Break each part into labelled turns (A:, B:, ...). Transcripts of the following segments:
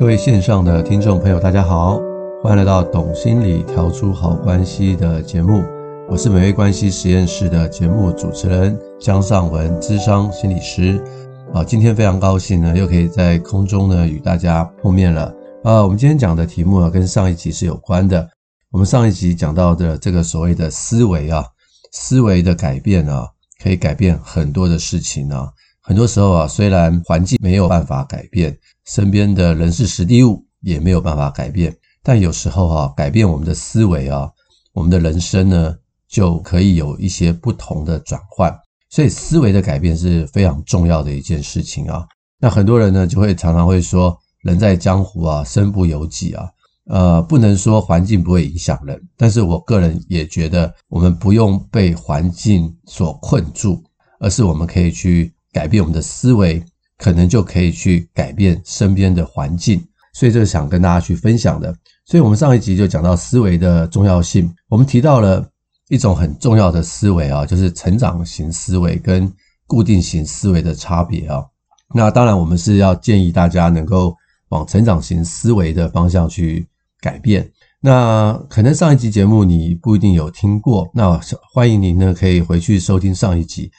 A: 各位线上的听众朋友，大家好，欢迎来到《懂心理调出好关系》的节目，我是美味关系实验室的节目主持人江尚文，咨商心理师。啊，今天非常高兴呢，又可以在空中呢与大家碰面了。啊，我们今天讲的题目啊，跟上一集是有关的。我们上一集讲到的这个所谓的思维啊，思维的改变啊，可以改变很多的事情啊。很多时候啊，虽然环境没有办法改变，身边的人事时地物也没有办法改变，但有时候啊，改变我们的思维啊，我们的人生呢，就可以有一些不同的转换。所以思维的改变是非常重要的一件事情啊。那很多人呢，就会常常会说，人在江湖啊，身不由己啊。呃，不能说环境不会影响人，但是我个人也觉得，我们不用被环境所困住，而是我们可以去。改变我们的思维，可能就可以去改变身边的环境，所以这是想跟大家去分享的。所以我们上一集就讲到思维的重要性，我们提到了一种很重要的思维啊，就是成长型思维跟固定型思维的差别啊。那当然，我们是要建议大家能够往成长型思维的方向去改变。那可能上一集节目你不一定有听过，那欢迎您呢可以回去收听上一集。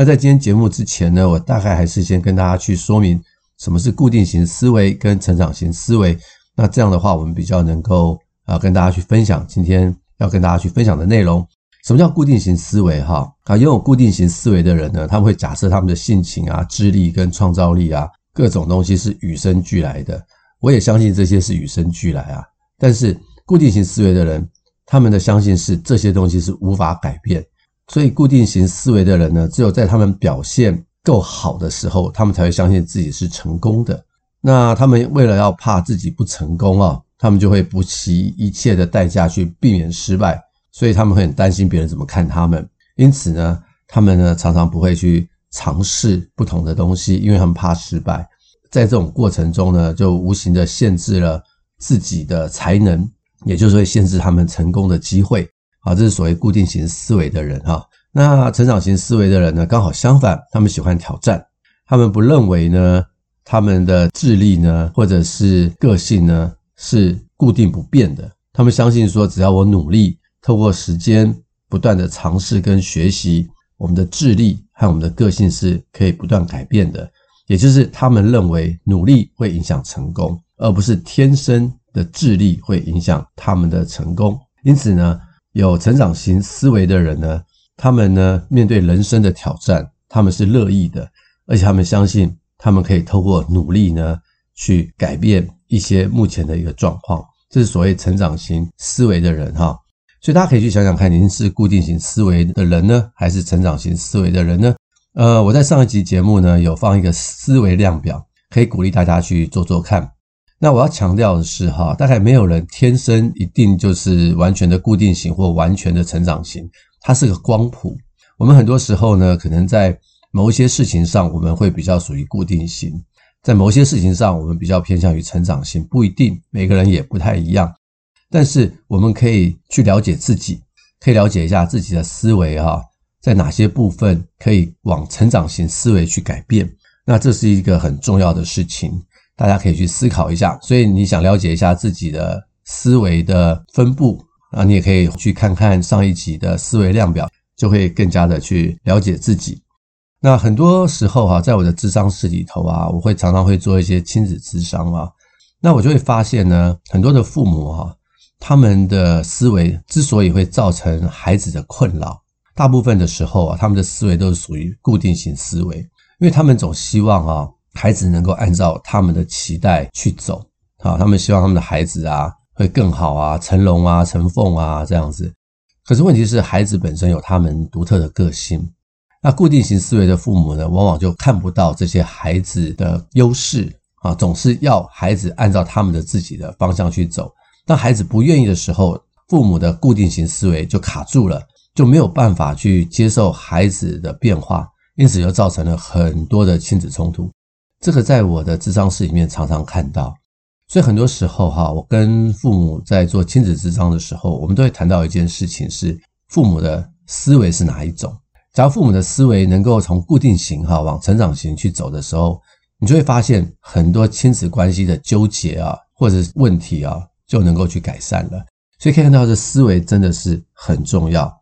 A: 那在今天节目之前呢，我大概还是先跟大家去说明什么是固定型思维跟成长型思维。那这样的话，我们比较能够啊跟大家去分享今天要跟大家去分享的内容。什么叫固定型思维？哈啊，拥有固定型思维的人呢，他们会假设他们的性情啊、智力跟创造力啊，各种东西是与生俱来的。我也相信这些是与生俱来啊。但是固定型思维的人，他们的相信是这些东西是无法改变。所以，固定型思维的人呢，只有在他们表现够好的时候，他们才会相信自己是成功的。那他们为了要怕自己不成功啊，他们就会不惜一切的代价去避免失败。所以他们会很担心别人怎么看他们。因此呢，他们呢常常不会去尝试不同的东西，因为他们怕失败。在这种过程中呢，就无形的限制了自己的才能，也就是会限制他们成功的机会。啊，这是所谓固定型思维的人哈。那成长型思维的人呢，刚好相反，他们喜欢挑战。他们不认为呢，他们的智力呢，或者是个性呢，是固定不变的。他们相信说，只要我努力，透过时间不断的尝试跟学习，我们的智力和我们的个性是可以不断改变的。也就是他们认为努力会影响成功，而不是天生的智力会影响他们的成功。因此呢，有成长型思维的人呢，他们呢面对人生的挑战，他们是乐意的，而且他们相信他们可以透过努力呢去改变一些目前的一个状况。这是所谓成长型思维的人哈，所以大家可以去想想看，您是固定型思维的人呢，还是成长型思维的人呢？呃，我在上一集节目呢有放一个思维量表，可以鼓励大家去做做看。那我要强调的是哈，大概没有人天生一定就是完全的固定型或完全的成长型，它是个光谱。我们很多时候呢，可能在某一些事情上，我们会比较属于固定型；在某些事情上，我们比较偏向于成长型，不一定，每个人也不太一样。但是我们可以去了解自己，可以了解一下自己的思维哈，在哪些部分可以往成长型思维去改变。那这是一个很重要的事情。大家可以去思考一下，所以你想了解一下自己的思维的分布啊，你也可以去看看上一集的思维量表，就会更加的去了解自己。那很多时候哈，在我的智商室里头啊，我会常常会做一些亲子咨商啊，那我就会发现呢，很多的父母哈，他们的思维之所以会造成孩子的困扰，大部分的时候啊，他们的思维都是属于固定型思维，因为他们总希望啊。孩子能够按照他们的期待去走，好，他们希望他们的孩子啊会更好啊，成龙啊，成凤啊这样子。可是问题是，孩子本身有他们独特的个性。那固定型思维的父母呢，往往就看不到这些孩子的优势啊，总是要孩子按照他们的自己的方向去走。当孩子不愿意的时候，父母的固定型思维就卡住了，就没有办法去接受孩子的变化，因此就造成了很多的亲子冲突。这个在我的智商室里面常常看到，所以很多时候哈，我跟父母在做亲子智商的时候，我们都会谈到一件事情：是父母的思维是哪一种？只要父母的思维能够从固定型哈往成长型去走的时候，你就会发现很多亲子关系的纠结啊，或者是问题啊，就能够去改善了。所以可以看到，这思维真的是很重要。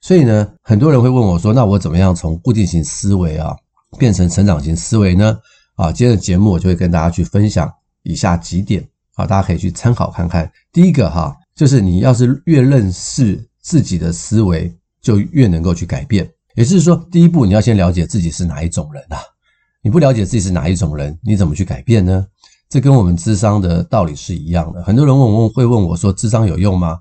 A: 所以呢，很多人会问我说：“那我怎么样从固定型思维啊，变成成长型思维呢？”啊，今天的节目我就会跟大家去分享以下几点啊，大家可以去参考看看。第一个哈，就是你要是越认识自己的思维，就越能够去改变。也就是说，第一步你要先了解自己是哪一种人啊。你不了解自己是哪一种人，你怎么去改变呢？这跟我们智商的道理是一样的。很多人问我会问我说：“智商有用吗？”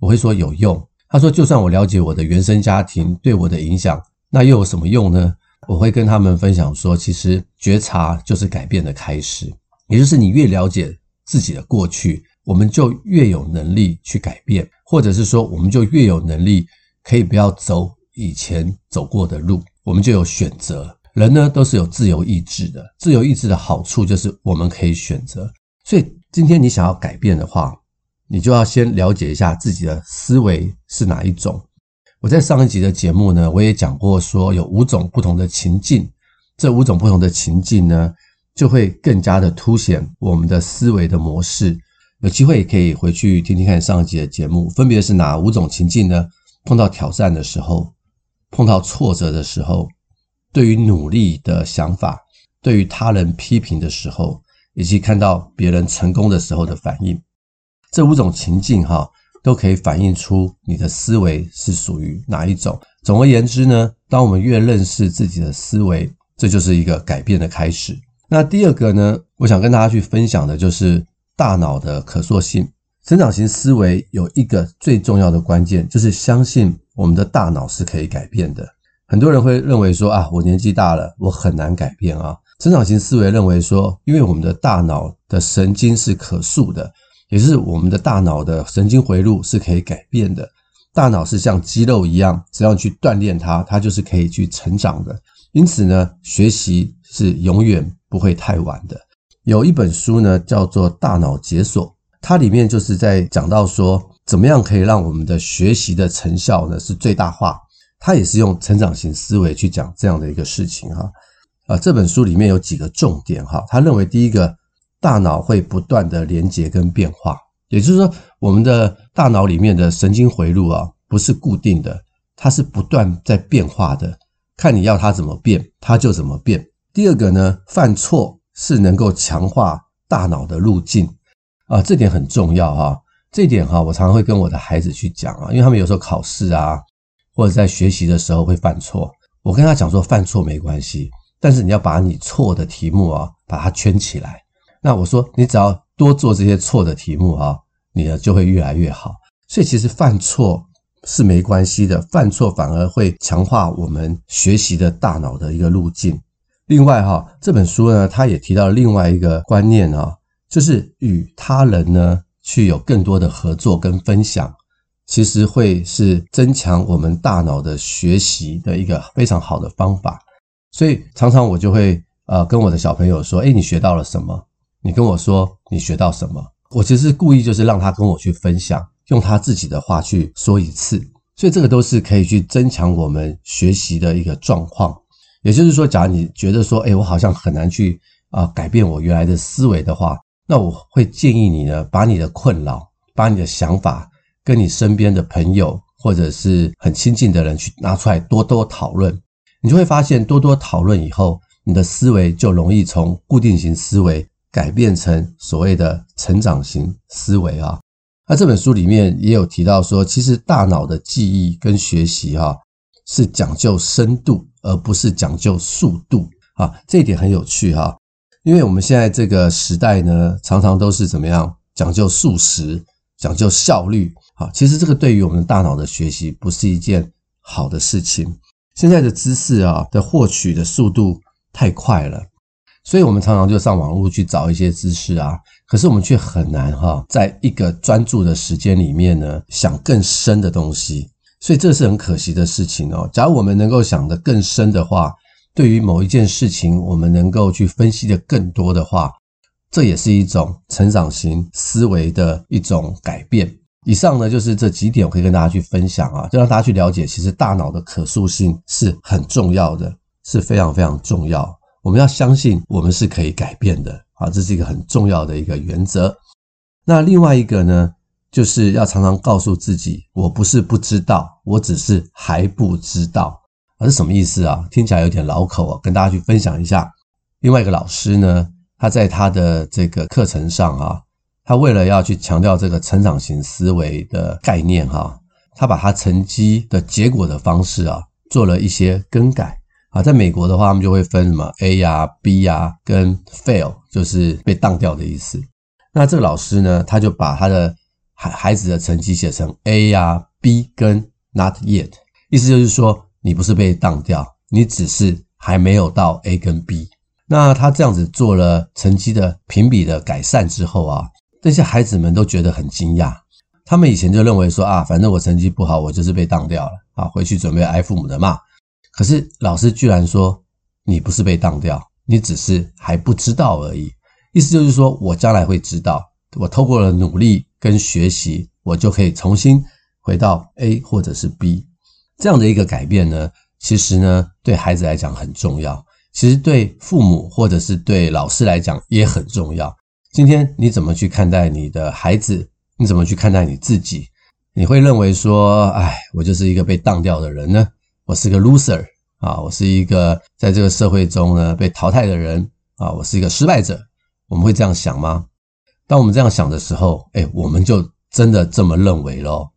A: 我会说有用。他说：“就算我了解我的原生家庭对我的影响，那又有什么用呢？”我会跟他们分享说：“其实觉察就是改变的开始，也就是你越了解自己的过去，我们就越有能力去改变，或者是说，我们就越有能力可以不要走以前走过的路，我们就有选择。”人呢，都是有自由意志的，自由意志的好处就是我们可以选择。所以今天你想要改变的话，你就要先了解一下自己的思维是哪一种。我在上一集的节目呢，我也讲过说有五种不同的情境，这五种不同的情境呢，就会更加的凸显我们的思维的模式。有机会可以回去听听看上一集的节目，分别是哪五种情境呢？碰到挑战的时候，碰到挫折的时候。对于努力的想法，对于他人批评的时候，以及看到别人成功的时候的反应，这五种情境哈，都可以反映出你的思维是属于哪一种。总而言之呢，当我们越认识自己的思维，这就是一个改变的开始。那第二个呢，我想跟大家去分享的就是大脑的可塑性。成长型思维有一个最重要的关键，就是相信我们的大脑是可以改变的。很多人会认为说啊，我年纪大了，我很难改变啊。成长型思维认为说，因为我们的大脑的神经是可塑的，也是我们的大脑的神经回路是可以改变的。大脑是像肌肉一样，只要你去锻炼它，它就是可以去成长的。因此呢，学习是永远不会太晚的。有一本书呢，叫做《大脑解锁》，它里面就是在讲到说，怎么样可以让我们的学习的成效呢是最大化。它也是用成长型思维去讲这样的一个事情哈，啊，这本书里面有几个重点哈。他认为第一个，大脑会不断的连接跟变化，也就是说，我们的大脑里面的神经回路啊，不是固定的，它是不断在变化的，看你要它怎么变，它就怎么变。第二个呢，犯错是能够强化大脑的路径啊，这点很重要哈。这点哈，我常常会跟我的孩子去讲啊，因为他们有时候考试啊。或者在学习的时候会犯错，我跟他讲说犯错没关系，但是你要把你错的题目啊把它圈起来。那我说你只要多做这些错的题目啊，你呢就会越来越好。所以其实犯错是没关系的，犯错反而会强化我们学习的大脑的一个路径。另外哈，这本书呢，他也提到另外一个观念啊，就是与他人呢去有更多的合作跟分享。其实会是增强我们大脑的学习的一个非常好的方法，所以常常我就会呃跟我的小朋友说：“诶，你学到了什么？你跟我说你学到什么？”我其实故意就是让他跟我去分享，用他自己的话去说一次，所以这个都是可以去增强我们学习的一个状况。也就是说，假如你觉得说：“诶，我好像很难去啊改变我原来的思维的话”，那我会建议你呢，把你的困扰，把你的想法。跟你身边的朋友或者是很亲近的人去拿出来多多讨论，你就会发现多多讨论以后，你的思维就容易从固定型思维改变成所谓的成长型思维啊。那这本书里面也有提到说，其实大脑的记忆跟学习哈是讲究深度，而不是讲究速度啊。这一点很有趣哈，因为我们现在这个时代呢，常常都是怎么样讲究速食，讲究效率。啊，其实这个对于我们大脑的学习不是一件好的事情。现在的知识啊的获取的速度太快了，所以我们常常就上网络去找一些知识啊，可是我们却很难哈，在一个专注的时间里面呢，想更深的东西。所以这是很可惜的事情哦。假如我们能够想得更深的话，对于某一件事情，我们能够去分析的更多的话，这也是一种成长型思维的一种改变。以上呢，就是这几点，我可以跟大家去分享啊，就让大家去了解，其实大脑的可塑性是很重要的，是非常非常重要。我们要相信我们是可以改变的啊，这是一个很重要的一个原则。那另外一个呢，就是要常常告诉自己，我不是不知道，我只是还不知道。啊，这什么意思啊？听起来有点绕口啊，跟大家去分享一下。另外一个老师呢，他在他的这个课程上啊，他为了要去强调这个成长型思维的概念哈，他把他成绩的结果的方式啊，做了一些更改啊。在美国的话，他们就会分什么 A 呀、B 呀跟 Fail，就是被当掉的意思。那这个老师呢，他就把他的孩孩子的成绩写成 A 呀、B 跟 Not yet，意思就是说，你不是被当掉，你只是还没有到 A 跟 B。那他这样子做了成绩的评比的改善之后啊，这些孩子们都觉得很惊讶。他们以前就认为说啊，反正我成绩不好，我就是被当掉了啊，回去准备挨父母的骂。可是老师居然说，你不是被当掉，你只是还不知道而已。意思就是说，我将来会知道，我透过了努力跟学习，我就可以重新回到 A 或者是 B 这样的一个改变呢。其实呢，对孩子来讲很重要，其实对父母或者是对老师来讲也很重要。今天你怎么去看待你的孩子？你怎么去看待你自己？你会认为说，哎，我就是一个被当掉的人呢？我是个 loser 啊，我是一个在这个社会中呢被淘汰的人啊，我是一个失败者。我们会这样想吗？当我们这样想的时候，哎，我们就真的这么认为咯。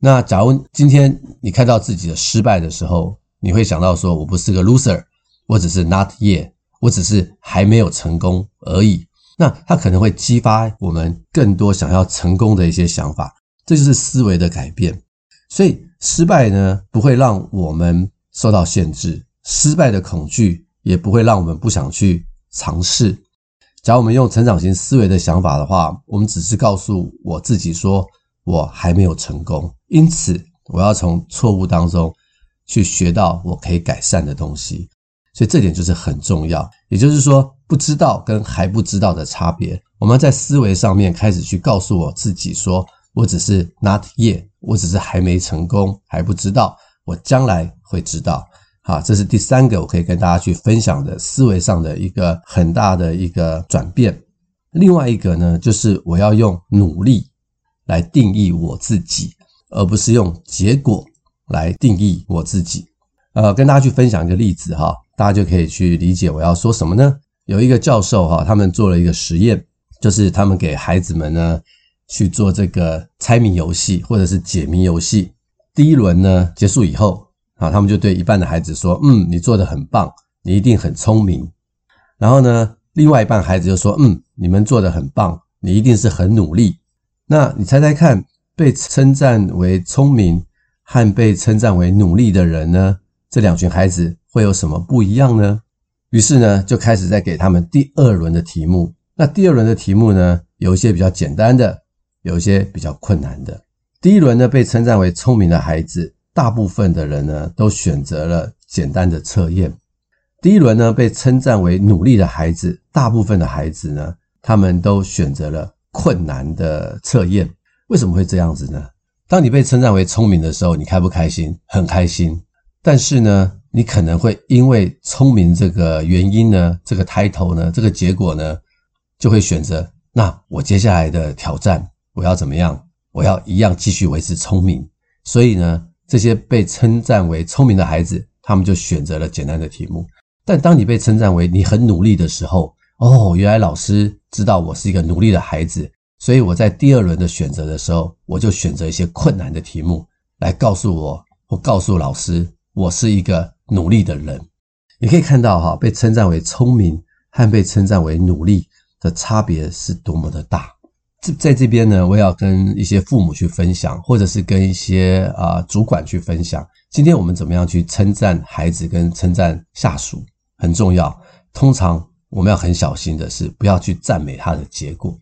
A: 那假如今天你看到自己的失败的时候，你会想到说，我不是个 loser，我只是 not yet，我只是还没有成功而已。那它可能会激发我们更多想要成功的一些想法，这就是思维的改变。所以失败呢，不会让我们受到限制，失败的恐惧也不会让我们不想去尝试。假如我们用成长型思维的想法的话，我们只是告诉我自己说，我还没有成功，因此我要从错误当中去学到我可以改善的东西。所以这点就是很重要。也就是说，不知道跟还不知道的差别，我们在思维上面开始去告诉我自己说，我只是 not yet，我只是还没成功，还不知道，我将来会知道。啊，这是第三个我可以跟大家去分享的思维上的一个很大的一个转变。另外一个呢，就是我要用努力来定义我自己，而不是用结果来定义我自己。呃，跟大家去分享一个例子哈，大家就可以去理解我要说什么呢？有一个教授哈，他们做了一个实验，就是他们给孩子们呢去做这个猜谜游戏或者是解谜游戏。第一轮呢结束以后。啊，他们就对一半的孩子说：“嗯，你做得很棒，你一定很聪明。”然后呢，另外一半孩子就说：“嗯，你们做得很棒，你一定是很努力。”那你猜猜看，被称赞为聪明和被称赞为努力的人呢？这两群孩子会有什么不一样呢？于是呢，就开始在给他们第二轮的题目。那第二轮的题目呢，有一些比较简单的，有一些比较困难的。第一轮呢，被称赞为聪明的孩子。大部分的人呢，都选择了简单的测验。第一轮呢，被称赞为努力的孩子，大部分的孩子呢，他们都选择了困难的测验。为什么会这样子呢？当你被称赞为聪明的时候，你开不开心？很开心。但是呢，你可能会因为聪明这个原因呢，这个 title 呢，这个结果呢，就会选择，那我接下来的挑战，我要怎么样？我要一样继续维持聪明。所以呢，这些被称赞为聪明的孩子，他们就选择了简单的题目。但当你被称赞为你很努力的时候，哦，原来老师知道我是一个努力的孩子，所以我在第二轮的选择的时候，我就选择一些困难的题目来告诉我，或告诉老师，我是一个努力的人。你可以看到哈，被称赞为聪明和被称赞为努力的差别是多么的大。这在这边呢，我也要跟一些父母去分享，或者是跟一些啊、主管去分享。今天我们怎么样去称赞孩子跟称赞下属很重要。通常我们要很小心的是，不要去赞美他的结果，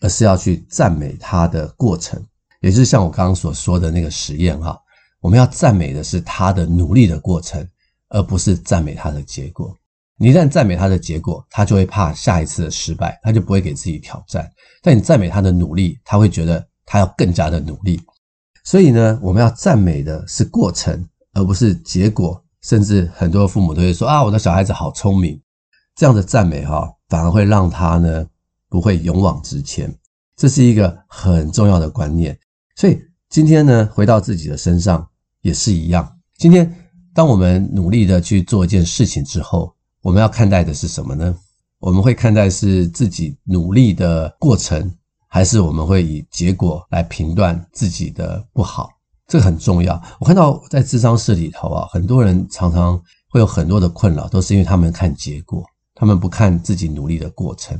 A: 而是要去赞美他的过程。也就是像我刚刚所说的那个实验哈，我们要赞美的是他的努力的过程，而不是赞美他的结果。你一旦赞美他的结果，他就会怕下一次的失败，他就不会给自己挑战。但你赞美他的努力，他会觉得他要更加的努力。所以呢，我们要赞美的是过程，而不是结果。甚至很多父母都会说啊，我的小孩子好聪明。这样的赞美哈，反而会让他呢不会勇往直前。这是一个很重要的观念。所以今天呢，回到自己的身上也是一样。今天当我们努力的去做一件事情之后，我们要看待的是什么呢？我们会看待是自己努力的过程，还是我们会以结果来评断自己的不好？这个很重要。我看到在智商室里头啊，很多人常常会有很多的困扰，都是因为他们看结果，他们不看自己努力的过程。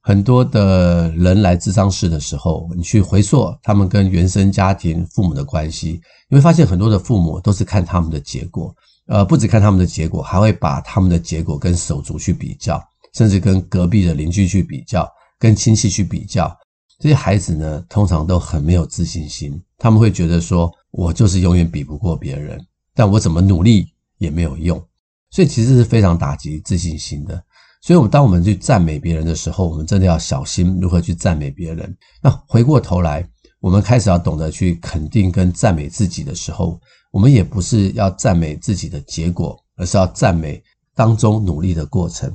A: 很多的人来智商室的时候，你去回溯他们跟原生家庭父母的关系，你会发现很多的父母都是看他们的结果，呃，不只看他们的结果，还会把他们的结果跟手足去比较。甚至跟隔壁的邻居去比较，跟亲戚去比较，这些孩子呢，通常都很没有自信心。他们会觉得说，我就是永远比不过别人，但我怎么努力也没有用。所以其实是非常打击自信心的。所以，我们当我们去赞美别人的时候，我们真的要小心如何去赞美别人。那回过头来，我们开始要懂得去肯定跟赞美自己的时候，我们也不是要赞美自己的结果，而是要赞美当中努力的过程。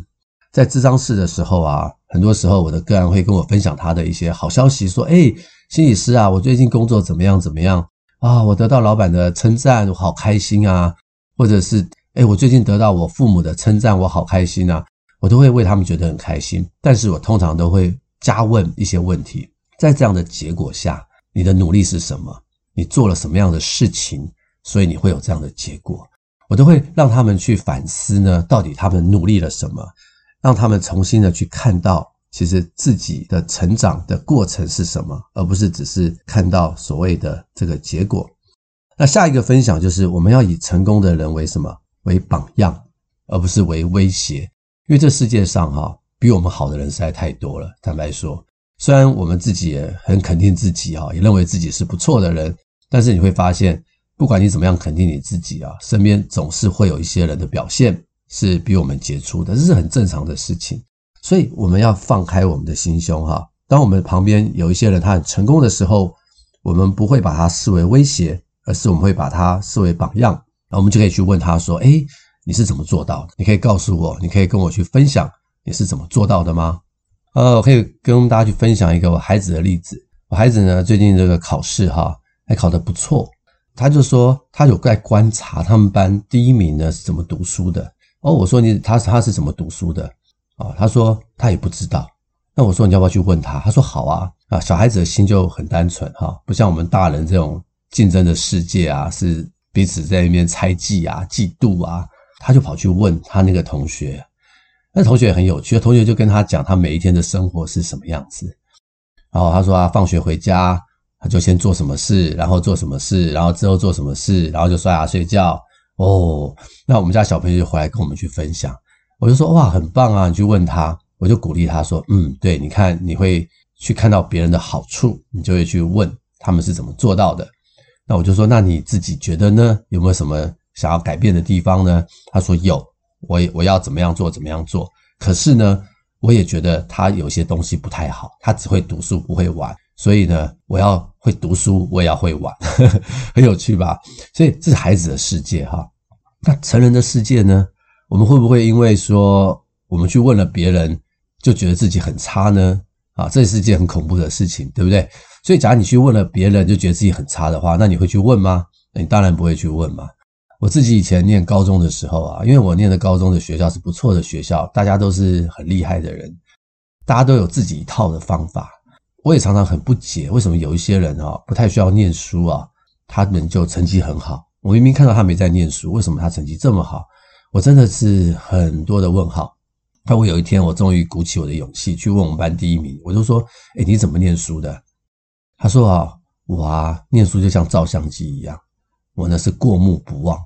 A: 在咨商室的时候啊，很多时候我的个案会跟我分享他的一些好消息，说：“哎，心理师啊，我最近工作怎么样？怎么样啊？我得到老板的称赞，我好开心啊！或者是，哎，我最近得到我父母的称赞，我好开心啊！我都会为他们觉得很开心。但是我通常都会加问一些问题，在这样的结果下，你的努力是什么？你做了什么样的事情？所以你会有这样的结果？我都会让他们去反思呢，到底他们努力了什么？”让他们重新的去看到，其实自己的成长的过程是什么，而不是只是看到所谓的这个结果。那下一个分享就是，我们要以成功的人为什么？为榜样，而不是为威胁。因为这世界上哈，比我们好的人实在太多了。坦白说，虽然我们自己也很肯定自己啊，也认为自己是不错的人，但是你会发现，不管你怎么样肯定你自己啊，身边总是会有一些人的表现。是比我们杰出的，这是很正常的事情，所以我们要放开我们的心胸哈。当我们旁边有一些人他很成功的时候，我们不会把他视为威胁，而是我们会把他视为榜样。那我们就可以去问他说：“诶，你是怎么做到的？你可以告诉我，你可以跟我去分享你是怎么做到的吗？”呃，我可以跟大家去分享一个我孩子的例子。我孩子呢，最近这个考试哈，还考得不错。他就说他有在观察他们班第一名呢是怎么读书的。哦，我说你他他是怎么读书的啊？哦，他说他也不知道。那我说你要不要去问他？他说好啊啊！小孩子的心就很单纯哈，不像我们大人这种竞争的世界啊，是彼此在那边猜忌啊、嫉妒啊。他就跑去问他那个同学，那同学也很有趣，同学就跟他讲他每一天的生活是什么样子。然后他说啊，放学回家他就先做什么事，然后做什么事，然后之后做什么事，然后就刷牙睡觉。哦，那我们家小朋友就回来跟我们去分享，我就说哇，很棒啊！你去问他，我就鼓励他说，嗯，对，你看你会去看到别人的好处，你就会去问他们是怎么做到的。那我就说，那你自己觉得呢？有没有什么想要改变的地方呢？他说有，我我要怎么样做，怎么样做。可是呢，我也觉得他有些东西不太好，他只会读书不会玩。所以呢，我要会读书，我也要会玩，呵呵，很有趣吧？所以这是孩子的世界哈。那成人的世界呢？我们会不会因为说我们去问了别人，就觉得自己很差呢？啊，这是件很恐怖的事情，对不对？所以，假如你去问了别人，就觉得自己很差的话，那你会去问吗？你当然不会去问嘛。我自己以前念高中的时候啊，因为我念的高中的学校是不错的学校，大家都是很厉害的人，大家都有自己一套的方法。我也常常很不解，为什么有一些人啊不太需要念书啊，他们就成绩很好。我明明看到他没在念书，为什么他成绩这么好？我真的是很多的问号。那我有一天，我终于鼓起我的勇气去问我们班第一名，我就说：“诶，你怎么念书的？”他说：“啊，我啊，念书就像照相机一样，我呢是过目不忘。”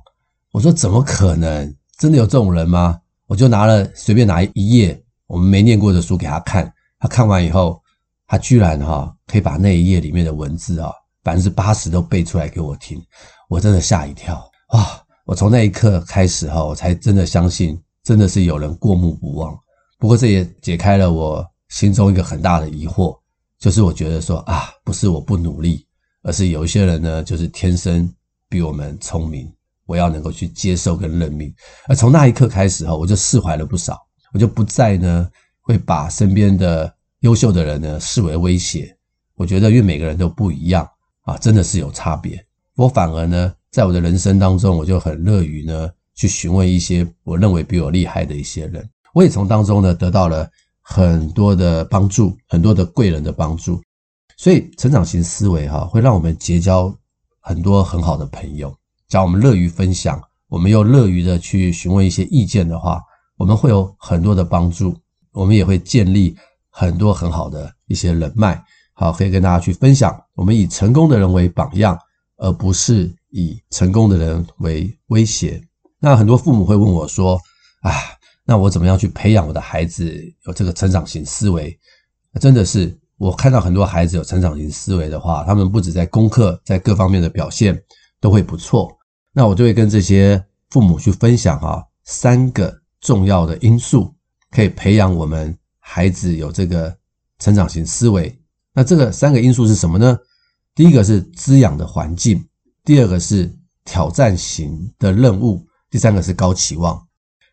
A: 我说：“怎么可能？真的有这种人吗？”我就拿了随便拿一页我们没念过的书给他看，他看完以后。他居然哈可以把那一页里面的文字啊百分之八十都背出来给我听，我真的吓一跳哇！我从那一刻开始哈，我才真的相信，真的是有人过目不忘。不过这也解开了我心中一个很大的疑惑，就是我觉得说啊，不是我不努力，而是有一些人呢，就是天生比我们聪明。我要能够去接受跟认命。而从那一刻开始哈，我就释怀了不少。我就不再呢会把身边的优秀的人呢视为威胁。我觉得因为每个人都不一样啊，真的是有差别。我反而呢，在我的人生当中，我就很乐于呢去询问一些我认为比我厉害的一些人。我也从当中呢得到了很多的帮助，很多的贵人的帮助。所以成长型思维哈，会让我们结交很多很好的朋友。只要我们乐于分享，我们又乐于的去询问一些意见的话，我们会有很多的帮助。我们也会建立很多很好的一些人脉。好，可以跟大家去分享。我们以成功的人为榜样，而不是以成功的人为威胁。那很多父母会问我说：“啊，那我怎么样去培养我的孩子有这个成长型思维？”真的是，我看到很多孩子有成长型思维的话，他们不止在功课，在各方面的表现都会不错。那我就会跟这些父母去分享啊，三个重要的因素可以培养我们孩子有这个成长型思维。那这个三个因素是什么呢？第一个是滋养的环境，第二个是挑战型的任务，第三个是高期望。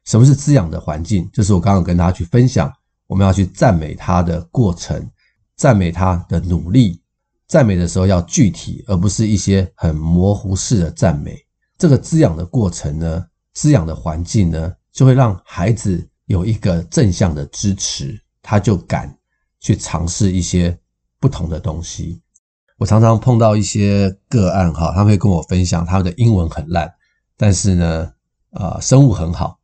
A: 什么是滋养的环境？就是我刚刚跟大家去分享，我们要去赞美他的过程，赞美他的努力，赞美的时候要具体，而不是一些很模糊式的赞美。这个滋养的过程呢，滋养的环境呢，就会让孩子有一个正向的支持，他就敢去尝试一些不同的东西。我常常碰到一些个案哈，他会跟我分享他的英文很烂，但是呢，啊，生物很好。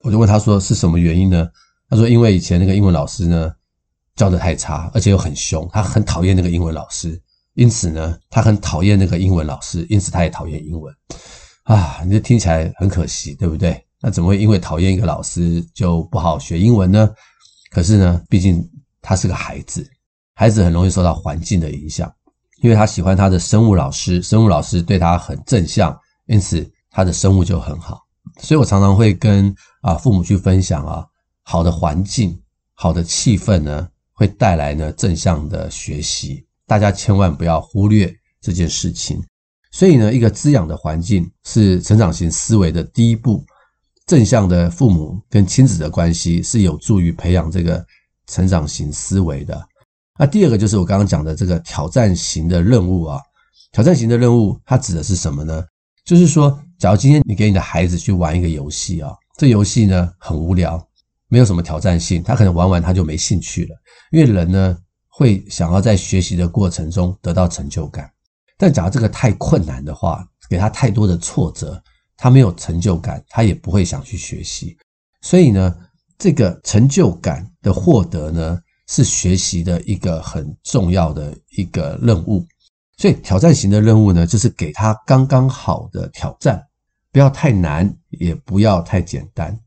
A: 我就问他说是什么原因呢？他说因为以前那个英文老师呢教得太差，而且又很凶，他很讨厌那个英文老师，因此呢，他很讨厌那个英文老师，因此他也讨厌英文。啊，你这听起来很可惜，对不对？那怎么会因为讨厌一个老师就不好学英文呢？可是呢，毕竟他是个孩子，孩子很容易受到环境的影响，因为他喜欢他的生物老师，生物老师对他很正向，因此他的生物就很好。所以我常常会跟啊父母去分享啊，好的环境、好的气氛呢，会带来呢正向的学习，大家千万不要忽略这件事情。所以呢，一个滋养的环境是成长型思维的第一步。正向的父母跟亲子的关系是有助于培养这个成长型思维的。那第二个就是我刚刚讲的这个挑战型的任务啊。挑战型的任务它指的是什么呢？就是说，假如今天你给你的孩子去玩一个游戏啊，这游戏呢很无聊，没有什么挑战性，他可能玩完他就没兴趣了。因为人呢会想要在学习的过程中得到成就感。但假如这个太困难的话，给他太多的挫折，他没有成就感，他也不会想去学习。所以呢，这个成就感的获得呢，是学习的一个很重要的一个任务。所以挑战型的任务呢，就是给他刚刚好的挑战，不要太难，也不要太简单。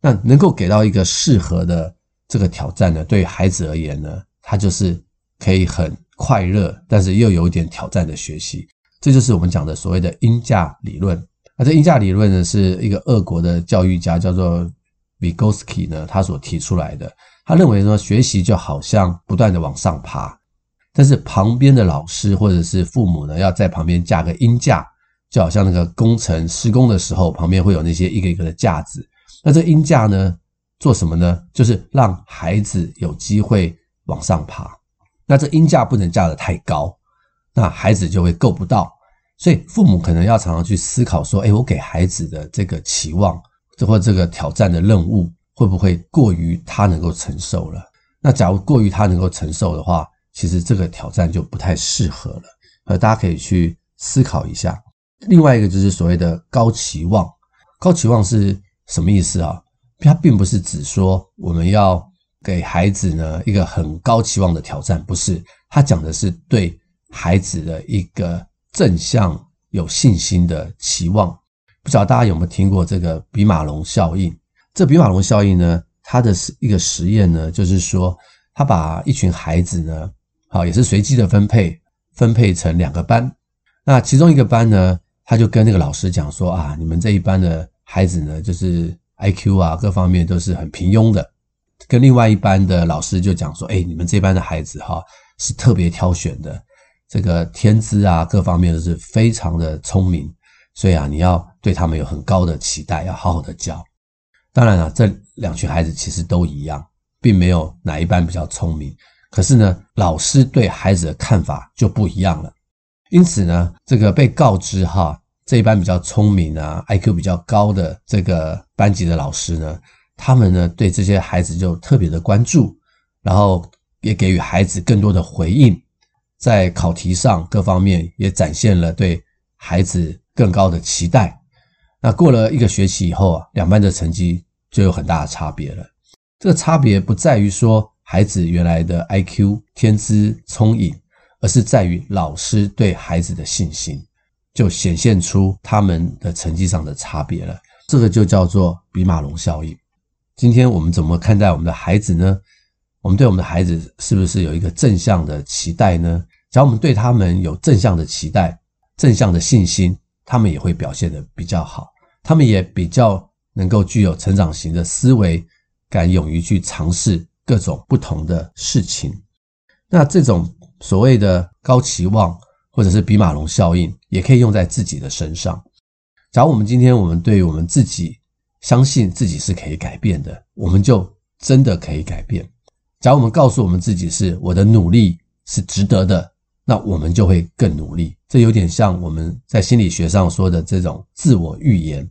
A: 那能够给到一个适合的这个挑战呢，对孩子而言呢，他就是可以很。快乐，但是又有一点挑战的学习，这就是我们讲的所谓的鹰架理论。那这鹰架理论呢，是一个俄国的教育家叫做 Vygotsky 呢，他所提出来的。他认为说，学习就好像不断的往上爬，但是旁边的老师或者是父母呢，要在旁边架个鹰架，就好像那个工程施工的时候，旁边会有那些一个一个的架子。那这鹰架呢，做什么呢？就是让孩子有机会往上爬。那这鹰架不能架得太高，那孩子就会够不到。所以父母可能要常常去思考说：诶，我给孩子的这个期望，这或这个挑战的任务，会不会过于他能够承受了？那假如过于他能够承受的话，其实这个挑战就不太适合了。呃，大家可以去思考一下。另外一个就是所谓的高期望，高期望是什么意思啊？它并不是指说我们要。给孩子呢一个很高期望的挑战，不是，他讲的是对孩子的一个正向有信心的期望。不知道大家有没有听过这个比马龙效应？这比马龙效应呢，它的一个实验呢，就是说他把一群孩子呢，好，也是随机的分配，分配成两个班。那其中一个班呢，他就跟那个老师讲说啊，你们这一班的孩子呢，就是 IQ 啊各方面都是很平庸的。跟另外一班的老师就讲说，哎，你们这班的孩子哈是特别挑选的，这个天资啊各方面都是非常的聪明，所以啊你要对他们有很高的期待，要好好的教。当然了，这两群孩子其实都一样，并没有哪一班比较聪明。可是呢，老师对孩子的看法就不一样了。因此呢，这个被告知哈，这一班比较聪明啊，IQ 比较高的这个班级的老师呢，他们呢对这些孩子就特别的关注，然后也给予孩子更多的回应，在考题上各方面也展现了对孩子更高的期待。那过了一个学期以后啊，两班的成绩就有很大的差别了。这个差别不在于说。孩子原来的 IQ 天资聪颖，而是在于老师对孩子的信心，就显现出他们的成绩上的差别了。这个就叫做比马龙效应。今天我们怎么看待我们的孩子呢？我们对我们的孩子是不是有一个正向的期待呢？只要我们对他们有正向的期待、正向的信心，他们也会表现得比较好，他们也比较能够具有成长型的思维，敢勇于去尝试。各种不同的事情，那这种所谓的高期望或者是比马龙效应，也可以用在自己的身上。假如我们今天我们对于我们自己相信自己是可以改变的，我们就真的可以改变。假如我们告诉我们自己是我的努力是值得的，那我们就会更努力。这有点像我们在心理学上说的这种自我预言。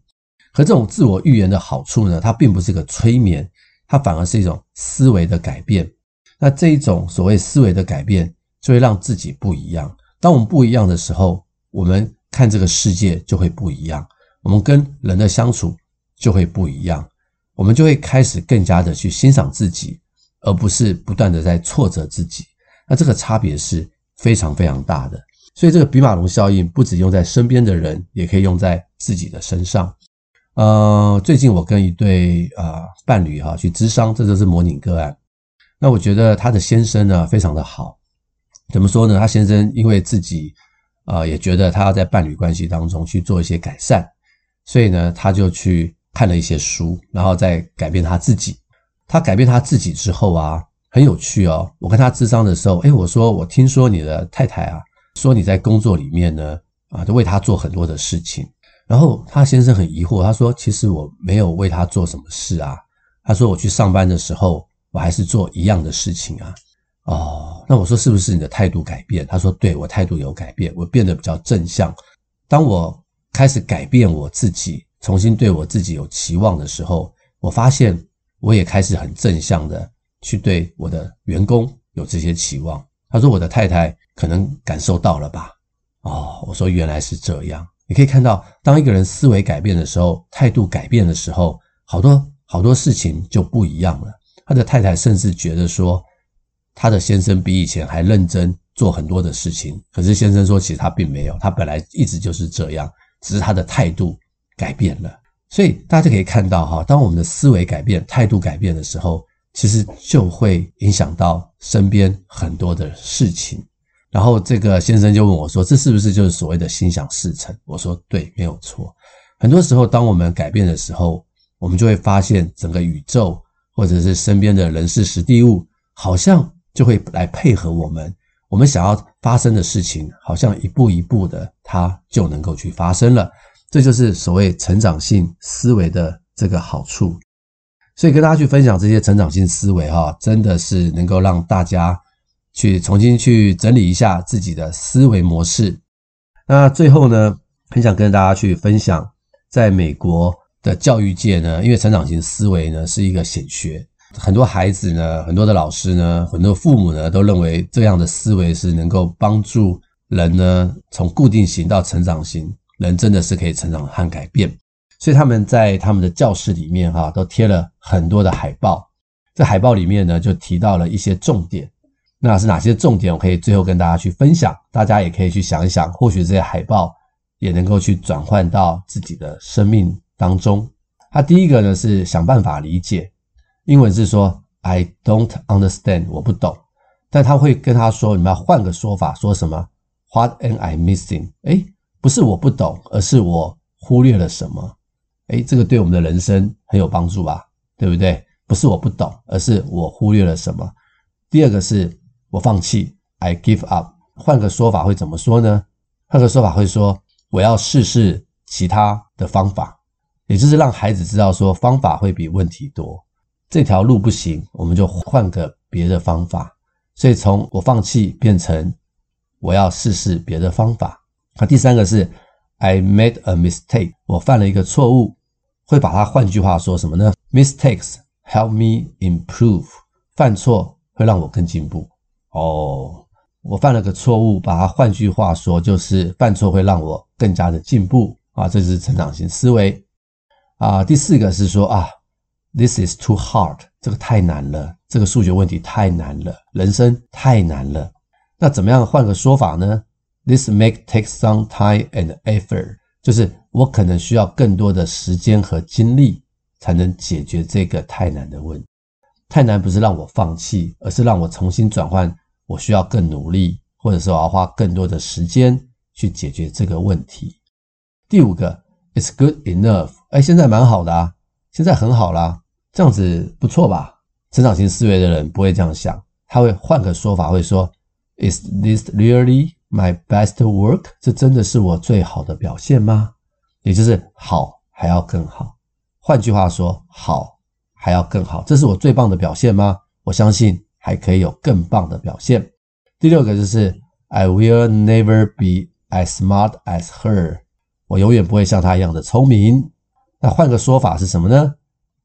A: 可这种自我预言的好处呢，它并不是个催眠。它反而是一种思维的改变，那这一种所谓思维的改变，就会让自己不一样。当我们不一样的时候，我们看这个世界就会不一样，我们跟人的相处就会不一样，我们就会开始更加的去欣赏自己，而不是不断的在挫折自己。那这个差别是非常非常大的。所以这个比马龙效应不只用在身边的人，也可以用在自己的身上。呃，最近我跟一对啊、呃、伴侣哈去咨商，这就是模拟个案。那我觉得他的先生呢非常的好，怎么说呢？他先生因为自己啊、也觉得他要在伴侣关系当中去做一些改善，所以呢他就去看了一些书，然后再改变他自己。他改变他自己之后啊，很有趣哦。我跟他智商的时候，诶，我说我听说你的太太啊，说你在工作里面呢啊都为他做很多的事情。然后他先生很疑惑，他说：“其实我没有为他做什么事啊。”他说：“我去上班的时候，我还是做一样的事情啊。”哦，那我说是不是你的态度改变？他说：“对，我态度有改变，我变得比较正向。当我开始改变我自己，重新对我自己有期望的时候，我发现我也开始很正向的去对我的员工有这些期望。”他说：“我的太太可能感受到了吧？”哦，我说：“原来是这样。”你可以看到，当一个人思维改变的时候，态度改变的时候，好多好多事情就不一样了。他的太太甚至觉得说，他的先生比以前还认真做很多的事情。可是先生说，其实他并没有，他本来一直就是这样，只是他的态度改变了。所以大家可以看到哈，当我们的思维改变、态度改变的时候，其实就会影响到身边很多的事情。然后这个先生就问我说：“这是不是就是所谓的心想事成？”我说：“对，没有错。很多时候，当我们改变的时候，我们就会发现整个宇宙或者是身边的人事时地物，好像就会来配合我们。我们想要发生的事情，好像一步一步的，它就能够去发生了。这就是所谓成长性思维的这个好处。所以跟大家去分享这些成长性思维，哈，真的是能够让大家。去重新去整理一下自己的思维模式。那最后呢，很想跟大家去分享，在美国的教育界呢，因为成长型思维呢是一个显学，很多孩子呢，很多的老师呢，很多父母呢，都认为这样的思维是能够帮助人呢从固定型到成长型，人真的是可以成长和改变。所以他们在他们的教室里面哈，都贴了很多的海报。这海报里面呢，就提到了一些重点。那是哪些重点？我可以最后跟大家去分享，大家也可以去想一想，或许这些海报也能够去转换到自己的生命当中。他第一个呢是想办法理解，英文是说 I don't understand，我不懂。但他会跟他说，你们要换个说法，说什么？What am I missing？诶，不是我不懂，而是我忽略了什么？诶，这个对我们的人生很有帮助吧？对不对？不是我不懂，而是我忽略了什么？第二个是。我放弃，I give up。换个说法会怎么说呢？换个说法会说，我要试试其他的方法。也就是让孩子知道说方法会比问题多，这条路不行，我们就换个别的方法。所以从我放弃变成我要试试别的方法。那第三个是 I made a mistake，我犯了一个错误，会把它换句话说什么呢？Mistakes help me improve，犯错会让我更进步。哦，我犯了个错误，把它换句话说就是犯错会让我更加的进步啊，这是成长型思维。啊，第四个是说啊，this is too hard，这个太难了，这个数学问题太难了，人生太难了。那怎么样换个说法呢？This may take some time and effort，就是我可能需要更多的时间和精力才能解决这个太难的问题。太难不是让我放弃，而是让我重新转换，我需要更努力，或者说我要花更多的时间去解决这个问题。第五个。It's good enough。哎，现在蛮好的啊，现在很好啦，这样子不错吧？成长型思维的人不会这样想，他会换个说法，会说：Is this really my best work？这真的是我最好的表现吗？也就是好还要更好。换句话说，好还要更好，这是我最棒的表现吗？我相信还可以有更棒的表现。第六个就是 I will never be as smart as her。我永远不会像他一样的聪明。那换个说法是什么呢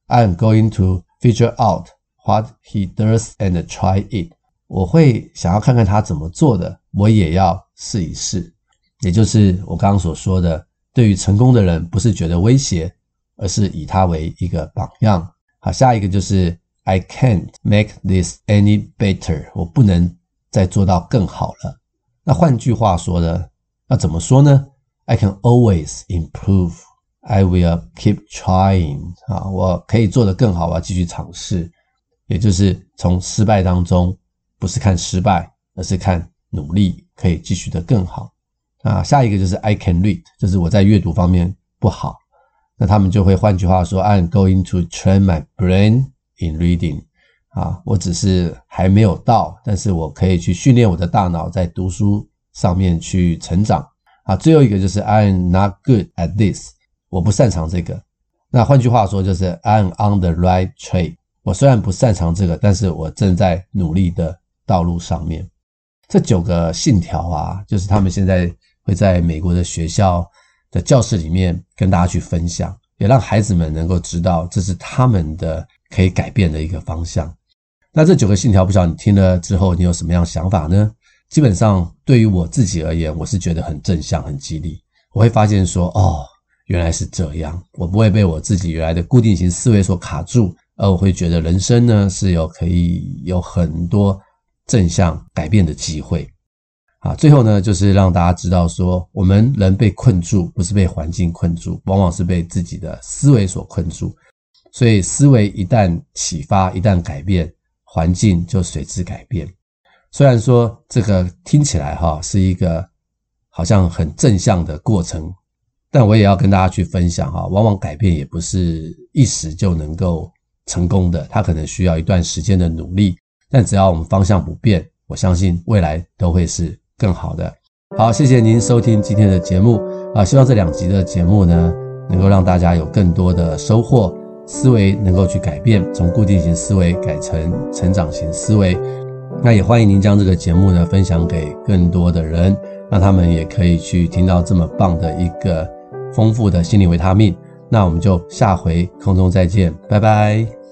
A: ？I'm going to figure out what he does and try it。我会想要看看他怎么做的，我也要试一试。也就是我刚刚所说的，对于成功的人，不是觉得威胁，而是以他为一个榜样。好，下一个就是 I can't make this any better。我不能再做到更好了。那换句话说呢？那怎么说呢？I can always improve. I will keep trying. 啊，我可以做得更好，我要继续尝试。也就是从失败当中，不是看失败，而是看努力，可以继续的更好。啊，下一个就是 I can read，就是我在阅读方面不好。那他们就会换句话说，I'm going to train my brain in reading. 啊，我只是还没有到，但是我可以去训练我的大脑在读书上面去成长。啊，最后一个就是 I'm not good at this，我不擅长这个。那换句话说就是 I'm on the right track，我虽然不擅长这个，但是我正在努力的道路上面。这九个信条啊，就是他们现在会在美国的学校的教室里面跟大家去分享，也让孩子们能够知道这是他们的可以改变的一个方向。那这九个信条，不知道你听了之后，你有什么样想法呢？基本上，对于我自己而言，我是觉得很正向、很激励。我会发现说，哦，原来是这样，我不会被我自己原来的固定型思维所卡住，而我会觉得人生呢是有可以有很多正向改变的机会。啊，最后呢，就是让大家知道说，我们人被困住，不是被环境困住，往往是被自己的思维所困住。所以，思维一旦启发，一旦改变，环境就随之改变。虽然说这个听起来哈是一个好像很正向的过程，但我也要跟大家去分享哈，往往改变也不是一时就能够成功的，它可能需要一段时间的努力。但只要我们方向不变，我相信未来都会是更好的。好，谢谢您收听今天的节目啊，希望这两集的节目呢，能够让大家有更多的收获，思维能够去改变，从固定型思维改成成长型思维。那也欢迎您将这个节目呢分享给更多的人，让他们也可以去听到这么棒的一个丰富的心理维他命。那我们就下回空中再见，拜拜。